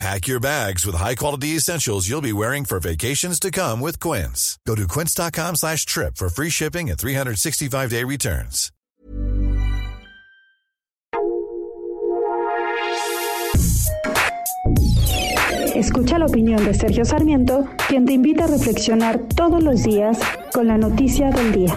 Pack your bags with high-quality essentials you'll be wearing for vacations to come with Quince. Go to quince.com slash trip for free shipping and 365-day returns. Escucha la opinión de Sergio Sarmiento, quien te invita a reflexionar todos los días con la noticia del día.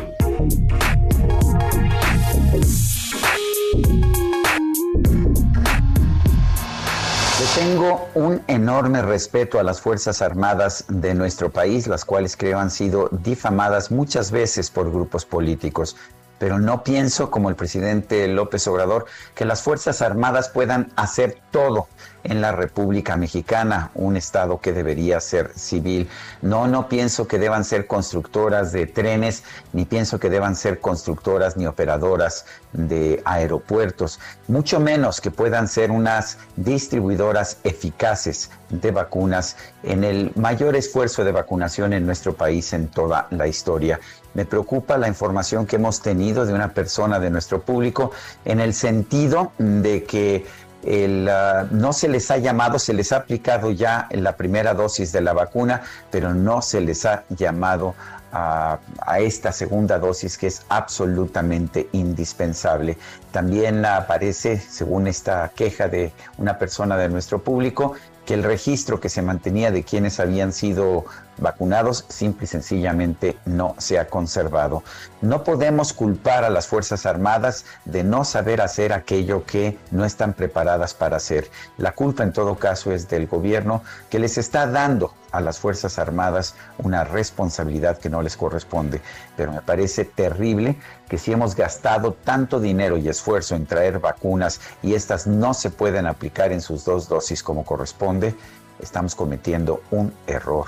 Tengo un enorme respeto a las Fuerzas Armadas de nuestro país, las cuales creo han sido difamadas muchas veces por grupos políticos. Pero no pienso, como el presidente López Obrador, que las Fuerzas Armadas puedan hacer todo en la República Mexicana, un estado que debería ser civil. No, no pienso que deban ser constructoras de trenes, ni pienso que deban ser constructoras ni operadoras de aeropuertos, mucho menos que puedan ser unas distribuidoras eficaces de vacunas en el mayor esfuerzo de vacunación en nuestro país en toda la historia. Me preocupa la información que hemos tenido de una persona de nuestro público en el sentido de que Ah, no se les ha llamado, se les ha aplicado ya la primera dosis de la vacuna, pero no se les ha llamado a, esta segunda dosis que es absolutamente indispensable. También aparece, según esta queja de una persona de nuestro público, que el registro que se mantenía de quienes habían sido vacunados simple y sencillamente no se ha conservado. No podemos culpar a las Fuerzas Armadas de no saber hacer aquello que no están preparadas para hacer. La culpa en todo caso es del gobierno que les está dando a las Fuerzas Armadas una responsabilidad que no les corresponde. Pero me parece terrible que si hemos gastado tanto dinero y esfuerzo en traer vacunas y estas no se pueden aplicar en sus dos dosis como corresponde, estamos cometiendo un error